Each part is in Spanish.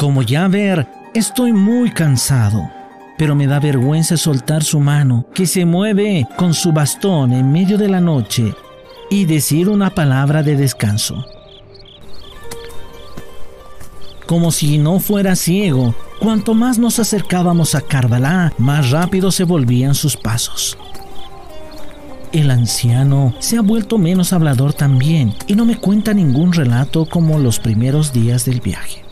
Como ya ver, estoy muy cansado, pero me da vergüenza soltar su mano, que se mueve con su bastón en medio de la noche, y decir una palabra de descanso. Como si no fuera ciego, cuanto más nos acercábamos a Carvalá, más rápido se volvían sus pasos. El anciano se ha vuelto menos hablador también y no me cuenta ningún relato como los primeros días del viaje.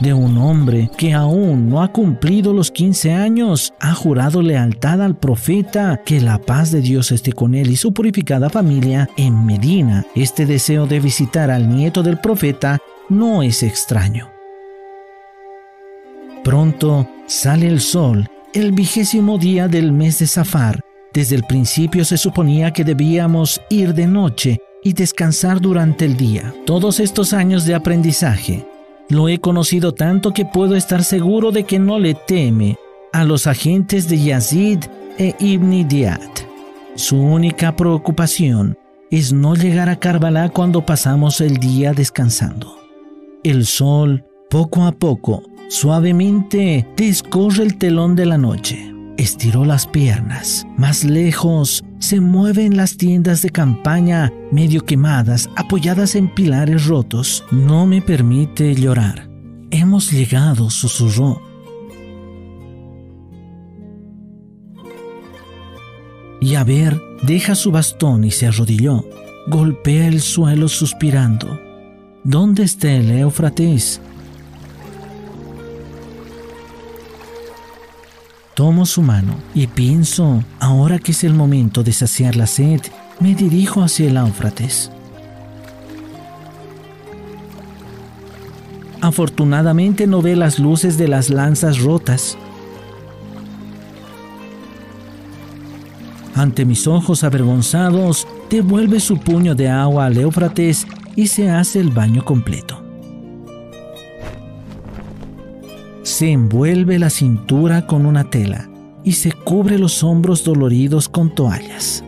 De un hombre que aún no ha cumplido los 15 años, ha jurado lealtad al profeta, que la paz de Dios esté con él y su purificada familia en Medina. Este deseo de visitar al nieto del profeta no es extraño. Pronto sale el sol, el vigésimo día del mes de Safar, desde el principio se suponía que debíamos ir de noche y descansar durante el día. Todos estos años de aprendizaje lo he conocido tanto que puedo estar seguro de que no le teme a los agentes de Yazid e Ibn Diyad. Su única preocupación es no llegar a Karbala cuando pasamos el día descansando. El sol, poco a poco, suavemente descorre el telón de la noche estiró las piernas. Más lejos se mueven las tiendas de campaña medio quemadas, apoyadas en pilares rotos. No me permite llorar. Hemos llegado, susurró. Y a ver, deja su bastón y se arrodilló. Golpea el suelo suspirando. ¿Dónde está el Éufrates? Tomo su mano y pienso, ahora que es el momento de saciar la sed, me dirijo hacia el Éufrates. Afortunadamente no ve las luces de las lanzas rotas. Ante mis ojos avergonzados, devuelve su puño de agua al Éufrates y se hace el baño completo. Se envuelve la cintura con una tela y se cubre los hombros doloridos con toallas.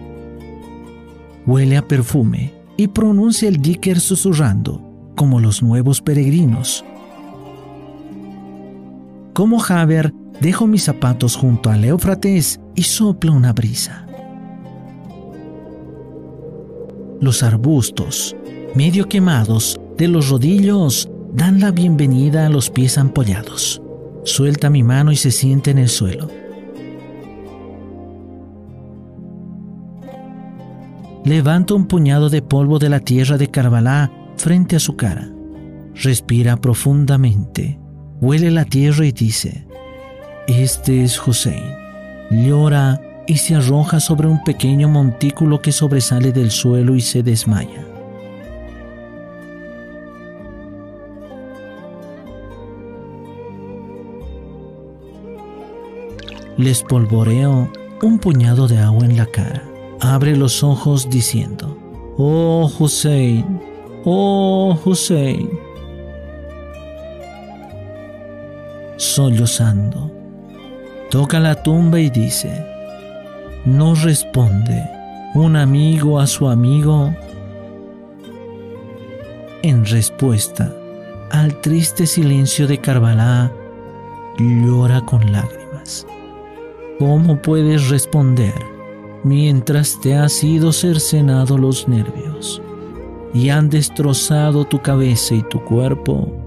Huele a perfume y pronuncia el dicker susurrando, como los nuevos peregrinos. Como Javer, dejo mis zapatos junto al Éufrates y sopla una brisa. Los arbustos, medio quemados, de los rodillos, dan la bienvenida a los pies ampollados. Suelta mi mano y se siente en el suelo. Levanta un puñado de polvo de la tierra de Carvalá frente a su cara. Respira profundamente, huele la tierra y dice, Este es Hussein. Llora y se arroja sobre un pequeño montículo que sobresale del suelo y se desmaya. Les polvoreo un puñado de agua en la cara. Abre los ojos diciendo, Oh Hussein, oh Hussein. Sollozando, toca la tumba y dice, no responde un amigo a su amigo en respuesta al triste silencio de Carvalá, llora con lágrimas. ¿Cómo puedes responder mientras te has sido cercenado los nervios y han destrozado tu cabeza y tu cuerpo?